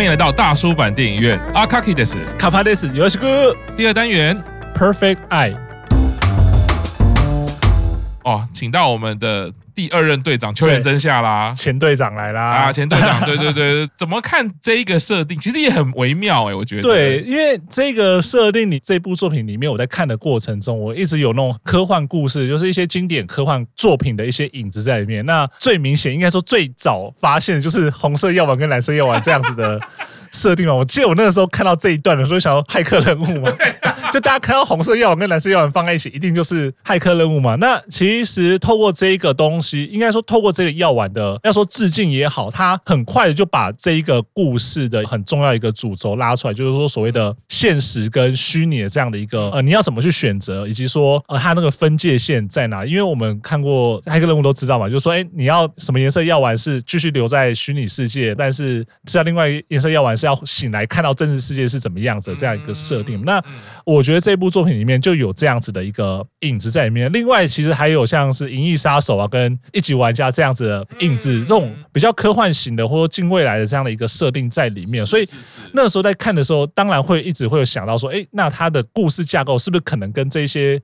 欢迎来到大叔版电影院。阿卡基德斯，卡帕德斯，有请哥。第二单元，Perfect Eye。哦，请到我们的。第二任队长秋元真夏啦，前队长来啦啊，前队长，对对对，怎么看这一个设定？其实也很微妙哎，我觉得。对，因为这个设定，你这部作品里面，我在看的过程中，我一直有那种科幻故事，就是一些经典科幻作品的一些影子在里面。那最明显，应该说最早发现的就是红色药丸跟蓝色药丸这样子的设定嘛。我记得我那个时候看到这一段的时候，想要骇客人物嘛。就大家看到红色药丸跟蓝色药丸放在一起，一定就是骇客任务嘛？那其实透过这一个东西，应该说透过这个药丸的，要说致敬也好，它很快的就把这一个故事的很重要一个主轴拉出来，就是说所谓的现实跟虚拟的这样的一个呃，你要怎么去选择，以及说呃，它那个分界线在哪？因为我们看过骇客任务都知道嘛，就是说，哎，你要什么颜色药丸是继续留在虚拟世界，但是知道另外颜色药丸是要醒来看到真实世界是怎么样子这样一个设定。那我。我觉得这部作品里面就有这样子的一个影子在里面。另外，其实还有像是《银翼杀手》啊，跟《一级玩家》这样子的影子，这种比较科幻型的或者近未来的这样的一个设定在里面。所以那时候在看的时候，当然会一直会有想到说，哎，那它的故事架构是不是可能跟这些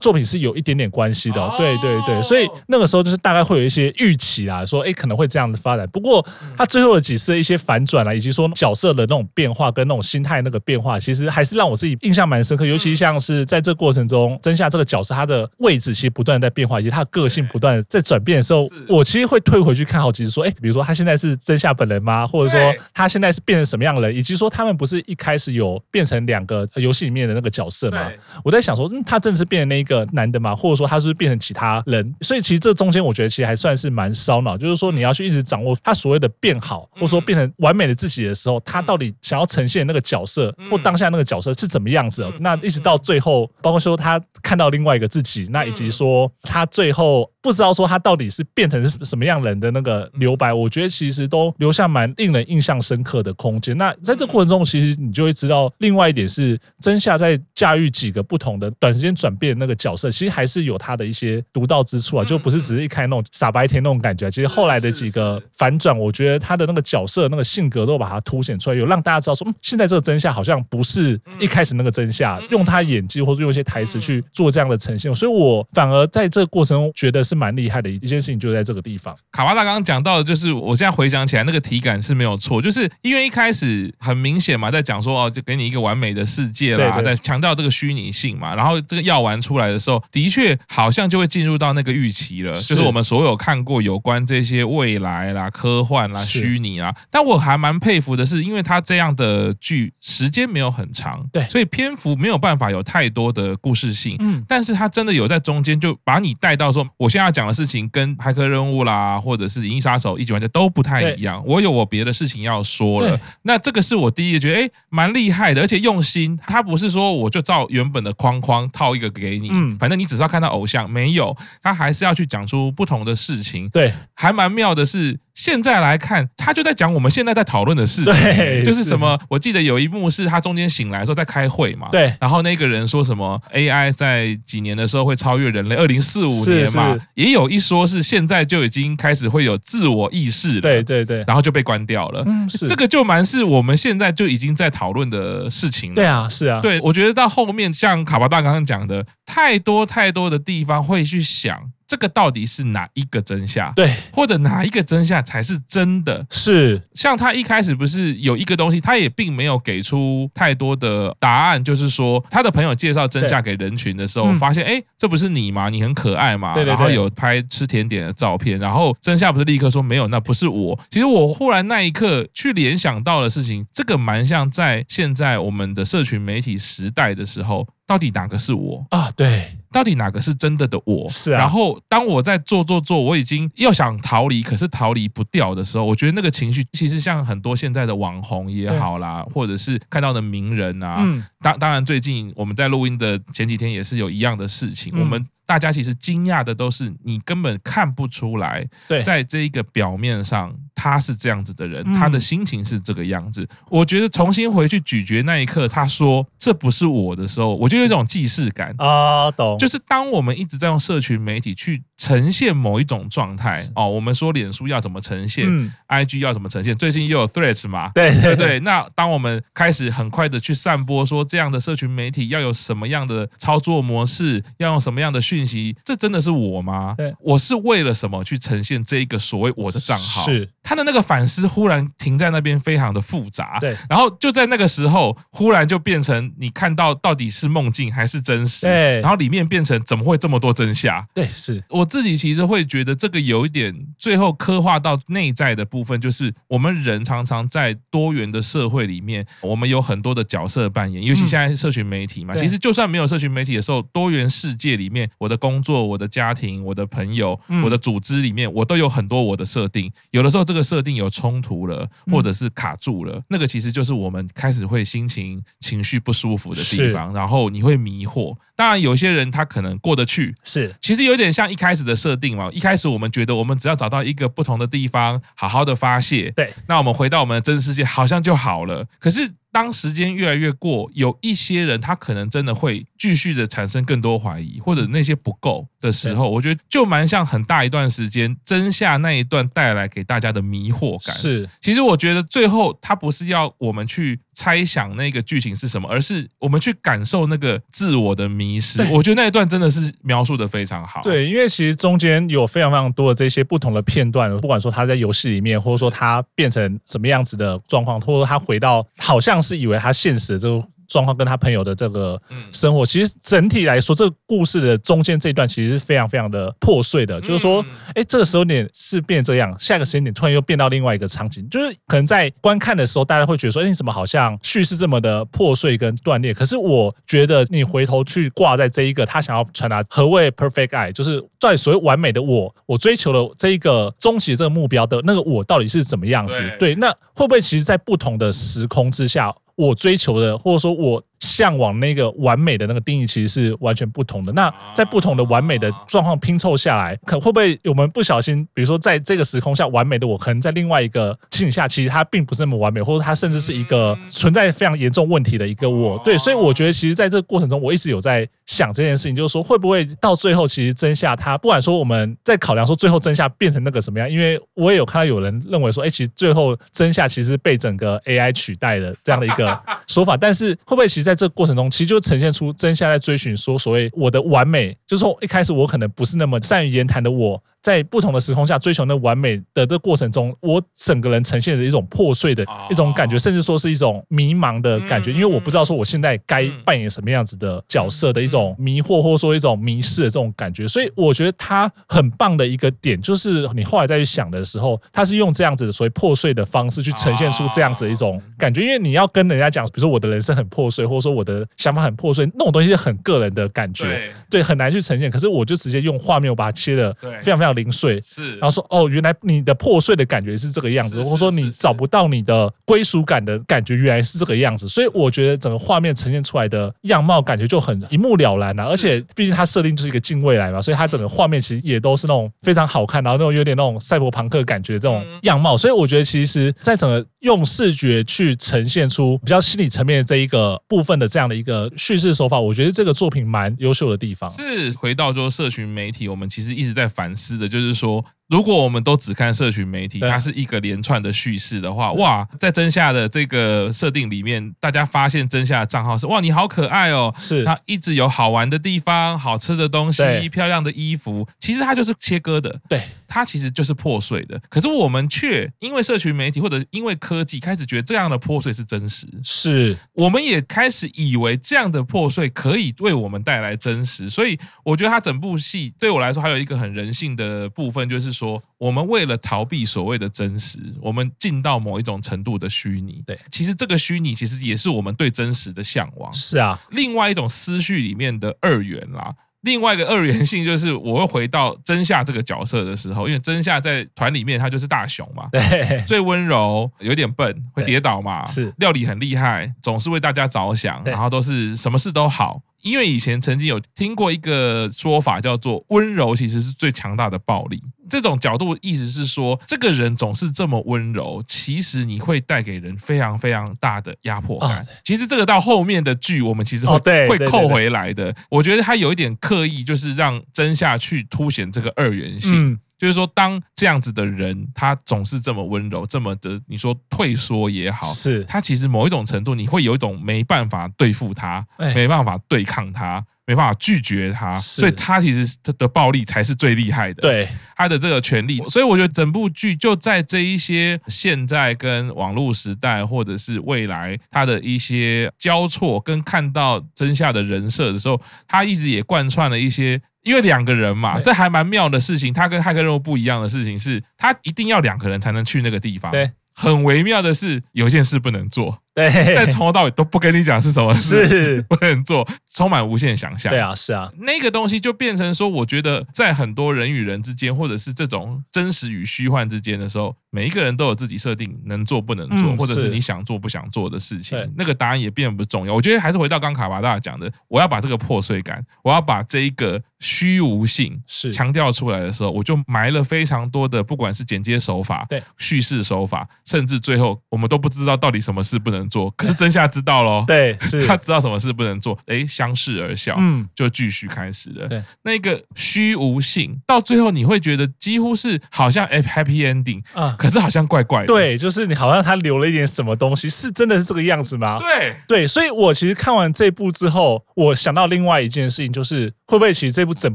作品是有一点点关系的？对对对。所以那个时候就是大概会有一些预期啊，说，哎，可能会这样的发展。不过，它最后的几次的一些反转啊，以及说角色的那种变化跟那种心态那个变化，其实还是让我自己印象蛮深。尤其像是在这过程中，真夏这个角色，他的位置其实不断在变化，以及他的个性不断在转变的时候，我其实会退回去看好几次，说，哎，比如说他现在是真夏本人吗？或者说他现在是变成什么样的人？以及说他们不是一开始有变成两个游戏里面的那个角色吗？我在想说，嗯，他真的是变成那一个男的吗？或者说他是不是变成其他人？所以其实这中间我觉得其实还算是蛮烧脑，就是说你要去一直掌握他所谓的变好，或者说变成完美的自己的时候，他到底想要呈现那个角色或当下那个角色是怎么样子的？那一直到最后，包括说他看到另外一个自己，那以及说他最后不知道说他到底是变成什么样人的那个留白，我觉得其实都留下蛮令人印象深刻的空间。那在这过程中，其实你就会知道，另外一点是真夏在驾驭几个不同的短时间转变那个角色，其实还是有他的一些独到之处啊，就不是只是一开那种傻白甜那种感觉。其实后来的几个反转，我觉得他的那个角色那个性格都把它凸显出来，有让大家知道说，嗯，现在这个真夏好像不是一开始那个真夏，用他。他演技或者用一些台词去做这样的呈现，所以我反而在这个过程中觉得是蛮厉害的一件事情，就在这个地方。卡巴大刚刚讲到的，就是我现在回想起来，那个体感是没有错，就是因为一开始很明显嘛，在讲说哦，就给你一个完美的世界啦，在强调这个虚拟性嘛，然后这个药丸出来的时候，的确好像就会进入到那个预期了，就是我们所有看过有关这些未来啦、科幻啦、虚拟啦，但我还蛮佩服的是，因为他这样的剧时间没有很长，对，所以篇幅没有办法。有太多的故事性，嗯，但是他真的有在中间就把你带到说，我现在要讲的事情跟骇客任务啦，或者是银翼杀手一级玩家都不太一样。我有我别的事情要说了，那这个是我第一个觉得哎，蛮厉害的，而且用心。他不是说我就照原本的框框套一个给你，嗯，反正你只是要看到偶像，没有，他还是要去讲出不同的事情。对，还蛮妙的是。现在来看，他就在讲我们现在在讨论的事情，就是什么？我记得有一幕是他中间醒来的时候在开会嘛，对。然后那个人说什么 AI 在几年的时候会超越人类，二零四五年嘛，也有一说是现在就已经开始会有自我意识了，对对对。然后就被关掉了，嗯，是这个就蛮是我们现在就已经在讨论的事情了，对啊，是啊，对，我觉得到后面像卡巴大刚刚讲的，太多太多的地方会去想。这个到底是哪一个真相？对，或者哪一个真相才是真的？是像他一开始不是有一个东西，他也并没有给出太多的答案，就是说他的朋友介绍真相给人群的时候，发现哎，这不是你吗？你很可爱嘛？然后有拍吃甜点的照片，然后真相不是立刻说没有，那不是我。其实我忽然那一刻去联想到的事情，这个蛮像在现在我们的社群媒体时代的时候。到底哪个是我啊？对，到底哪个是真的的我？是啊。然后当我在做做做，我已经又想逃离，可是逃离不掉的时候，我觉得那个情绪其实像很多现在的网红也好啦，或者是看到的名人啊。嗯。当当然，最近我们在录音的前几天也是有一样的事情。我们大家其实惊讶的都是你根本看不出来，对，在这一个表面上他是这样子的人，他的心情是这个样子。我觉得重新回去咀嚼那一刻，他说这不是我的时候，我就有一种既视感。啊，懂。就是当我们一直在用社群媒体去呈现某一种状态哦，我们说脸书要怎么呈现，IG 要怎么呈现，最近又有 Threads 嘛，对对对。那当我们开始很快的去散播说这样的社群媒体要有什么样的操作模式，要用什么样的讯息，这真的是我吗？对，我是为了什么去呈现这一个所谓我的账号？是他的那个反思忽然停在那边，非常的复杂。对，然后就在那个时候，忽然就变成你看到到底是梦境还是真实？对，然后里面变成怎么会这么多真相？对，是我自己其实会觉得这个有一点，最后刻画到内在的部分，就是我们人常常在多元的社会里面，我们有很多的角色扮演，尤其现在社群媒体嘛。其实就算没有社群媒体的时候，多元世界里面，我的工作、我的家庭、我的朋友、我的组织里面，我都有很多我的设定。有的时候这个设定有冲突了，或者是卡住了，那个其实就是我们开始会心情情绪不舒服的地方，然后你会迷惑。当然，有些人他可能过得去，是其实有点像一开始的设定嘛。一开始我们觉得我们只要找到一个不同的地方，好好的发泄，对，那我们回到我们的真实世界，好像就好了。可是。当时间越来越过，有一些人他可能真的会继续的产生更多怀疑，或者那些不够的时候，我觉得就蛮像很大一段时间真夏那一段带来给大家的迷惑感。是，其实我觉得最后他不是要我们去猜想那个剧情是什么，而是我们去感受那个自我的迷失。我觉得那一段真的是描述的非常好。对，因为其实中间有非常非常多的这些不同的片段，不管说他在游戏里面，或者说他变成什么样子的状况，或者说他回到好像。是以为他现实的这个状况跟他朋友的这个生活，其实整体来说，这个故事的中间这一段其实是非常非常的破碎的。就是说，哎，这个时候点是变这样，下一个时间点突然又变到另外一个场景，就是可能在观看的时候，大家会觉得说，哎，你怎么好像叙事这么的破碎跟断裂？可是我觉得你回头去挂在这一个他想要传达何谓 perfect I，就是在所谓完美的我，我追求的这一个终极这个目标的那个我到底是怎么样子？对，那会不会其实在不同的时空之下？我追求的，或者说我。向往那个完美的那个定义，其实是完全不同的。那在不同的完美的状况拼凑下来，可会不会我们不小心，比如说在这个时空下完美的我，可能在另外一个情景下，其实它并不是那么完美，或者它甚至是一个存在非常严重问题的一个我。对，所以我觉得，其实在这个过程中，我一直有在想这件事情，就是说会不会到最后，其实真相它不管说我们在考量说最后真相变成那个什么样，因为我也有看到有人认为说，哎，其实最后真相其实被整个 AI 取代的这样的一个说法，但是会不会其实在这个过程中，其实就呈现出真夏在追寻说所谓我的完美，就是说一开始我可能不是那么善于言谈的我。在不同的时空下追求那完美的这过程中，我整个人呈现的一种破碎的一种感觉，甚至说是一种迷茫的感觉，因为我不知道说我现在该扮演什么样子的角色的一种迷惑，或者说一种迷失的这种感觉。所以我觉得他很棒的一个点，就是你后来再去想的时候，他是用这样子的所谓破碎的方式去呈现出这样子的一种感觉。因为你要跟人家讲，比如说我的人生很破碎，或者说我的想法很破碎，那种东西是很个人的感觉，对，很难去呈现。可是我就直接用画面，我把它切的非常非常。零碎是，然后说哦，原来你的破碎的感觉是这个样子，或者说你找不到你的归属感的感觉，原来是这个样子。所以我觉得整个画面呈现出来的样貌感觉就很一目了然了。而且毕竟它设定就是一个近未来嘛，所以它整个画面其实也都是那种非常好看，然后那种有点那种赛博朋克感觉这种样貌。所以我觉得其实，在整个用视觉去呈现出比较心理层面的这一个部分的这样的一个叙事手法，我觉得这个作品蛮优秀的地方。是回到说社群媒体，我们其实一直在反思的。就是说，如果我们都只看社群媒体，它是一个连串的叙事的话，哇，在真夏的这个设定里面，大家发现真夏的账号是哇，你好可爱哦，是它一直有好玩的地方、好吃的东西、漂亮的衣服，其实它就是切割的，对，它其实就是破碎的。可是我们却因为社群媒体或者因为科技，开始觉得这样的破碎是真实，是我们也开始以为这样的破碎可以为我们带来真实。所以我觉得它整部戏对我来说还有一个很人性的。的部分就是说，我们为了逃避所谓的真实，我们进到某一种程度的虚拟。对，其实这个虚拟其实也是我们对真实的向往。是啊，另外一种思绪里面的二元啦。另外一个二元性就是，我会回到真夏这个角色的时候，因为真夏在团里面他就是大雄嘛，对，最温柔，有点笨，会跌倒嘛，是料理很厉害，总是为大家着想，然后都是什么事都好。因为以前曾经有听过一个说法，叫做温柔其实是最强大的暴力。这种角度意思是说，这个人总是这么温柔，其实你会带给人非常非常大的压迫感。哦、其实这个到后面的剧，我们其实会、哦、会扣回来的。我觉得他有一点刻意，就是让真夏去凸显这个二元性。嗯就是说，当这样子的人，他总是这么温柔，这么的，你说退缩也好，是他其实某一种程度，你会有一种没办法对付他，没办法对抗他，没办法拒绝他，所以他其实他的暴力才是最厉害的。对他的这个权利，所以我觉得整部剧就在这一些现在跟网络时代，或者是未来他的一些交错，跟看到真相的人设的时候，他一直也贯穿了一些。因为两个人嘛，这还蛮妙的事情。他跟骇客任务不一样的事情是，他一定要两个人才能去那个地方。对，很微妙的是，有件事不能做。对，但从头到尾都不跟你讲是什么事，是 不能做，充满无限想象。对啊，是啊，那个东西就变成说，我觉得在很多人与人之间，或者是这种真实与虚幻之间的时候，每一个人都有自己设定能做不能做，嗯、或者是你想做不想做的事情。那个答案也变不重要。我觉得还是回到刚卡巴大讲的，我要把这个破碎感，我要把这一个虚无性是强调出来的时候，我就埋了非常多的，不管是剪接手法、对叙事手法，甚至最后我们都不知道到底什么事不能。做，可是真夏知道喽，对，是他知道什么事不能做，哎，相视而笑，嗯，就继续开始了。对，那个虚无性到最后你会觉得几乎是好像 happy ending 啊，可是好像怪怪的。对，就是你好像他留了一点什么东西，是真的是这个样子吗？对，对，所以我其实看完这部之后，我想到另外一件事情，就是会不会其实这部整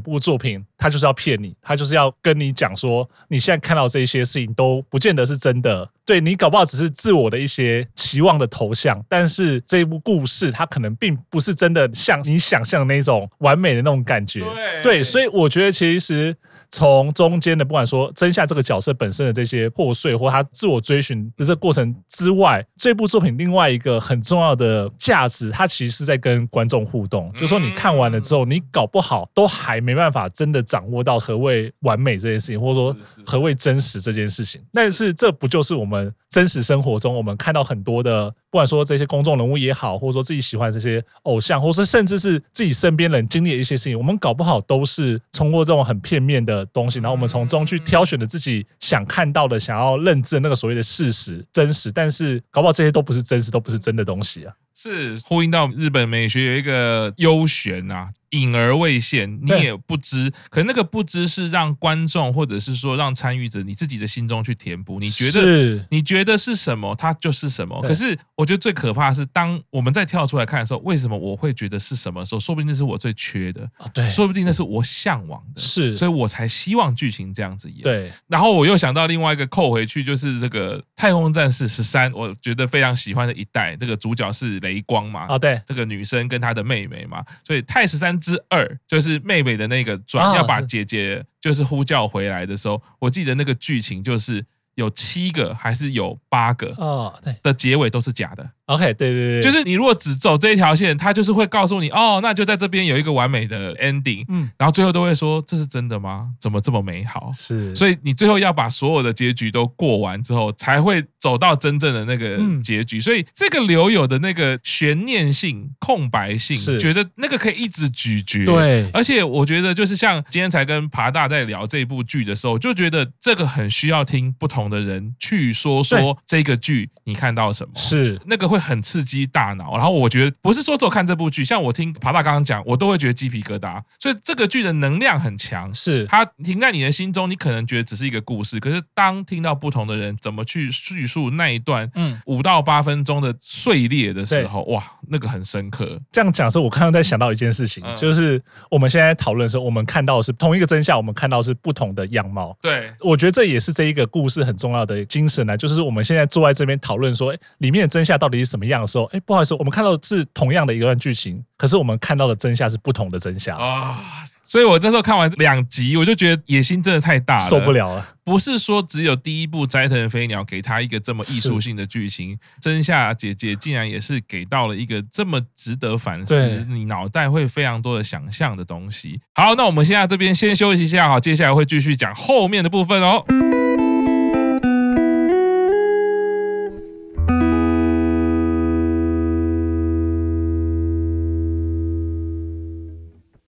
部作品他就是要骗你，他就是要跟你讲说，你现在看到这些事情都不见得是真的。对，你搞不好只是自我的一些期望的投向，但是这一部故事它可能并不是真的像你想象的那种完美的那种感觉。对，对，所以我觉得其实。从中间的不管说真夏这个角色本身的这些破碎，或他自我追寻的这个过程之外，这部作品另外一个很重要的价值，它其实是在跟观众互动。就是说你看完了之后，你搞不好都还没办法真的掌握到何谓完美这件事情，或者说何谓真实这件事情。但是这不就是我们真实生活中我们看到很多的，不管说这些公众人物也好，或者说自己喜欢这些偶像，或者说甚至是自己身边人经历的一些事情，我们搞不好都是通过这种很片面的。东西，然后我们从中去挑选的自己想看到的、想要认知的那个所谓的事实、真实，但是搞不好这些都不是真实，都不是真的东西啊。是呼应到日本美学有一个幽玄啊。隐而未现，你也不知，可那个不知是让观众或者是说让参与者你自己的心中去填补。你觉得你觉得是什么，它就是什么。可是我觉得最可怕的是，当我们再跳出来看的时候，为什么我会觉得是什么时候？说不定那是我最缺的，对，说不定那是我向往的，是，所以我才希望剧情这样子演。对，然后我又想到另外一个扣回去，就是这个《太空战士十三》，我觉得非常喜欢的一代，这个主角是雷光嘛，啊，对，这个女生跟她的妹妹嘛，所以太十三。之二就是妹妹的那个转，要把姐姐就是呼叫回来的时候，我记得那个剧情就是有七个还是有八个哦，对的结尾都是假的。OK，对对对，就是你如果只走这一条线，他就是会告诉你，哦，那就在这边有一个完美的 ending，嗯，然后最后都会说这是真的吗？怎么这么美好？是，所以你最后要把所有的结局都过完之后，才会走到真正的那个结局。所以这个留有的那个悬念性、空白性，是觉得那个可以一直咀嚼。对，而且我觉得就是像今天才跟爬大在聊这部剧的时候，就觉得这个很需要听不同的人去说说这个剧你看到什么，是那个会。很刺激大脑，然后我觉得不是说只有看这部剧，像我听爬大刚刚讲，我都会觉得鸡皮疙瘩。所以这个剧的能量很强，是它停在你的心中，你可能觉得只是一个故事，可是当听到不同的人怎么去叙述那一段，嗯，五到八分钟的碎裂的时候，哇，那个很深刻。这样讲的时候，我刚刚在想到一件事情，就是我们现在讨论的时候，我们看到的是同一个真相，我们看到是不同的样貌。对，我觉得这也是这一个故事很重要的精神呢，就是我们现在坐在这边讨论说，里面的真相到底是什么样的时候，哎，不好意思，我们看到的是同样的一段剧情，可是我们看到的真相是不同的真相啊。所以我那时候看完两集，我就觉得野心真的太大了，受不了了。不是说只有第一部《斋藤飞鸟》给他一个这么艺术性的剧情，真夏姐姐竟然也是给到了一个这么值得反思，你脑袋会非常多的想象的东西。好，那我们现在这边先休息一下哈，接下来会继续讲后面的部分哦。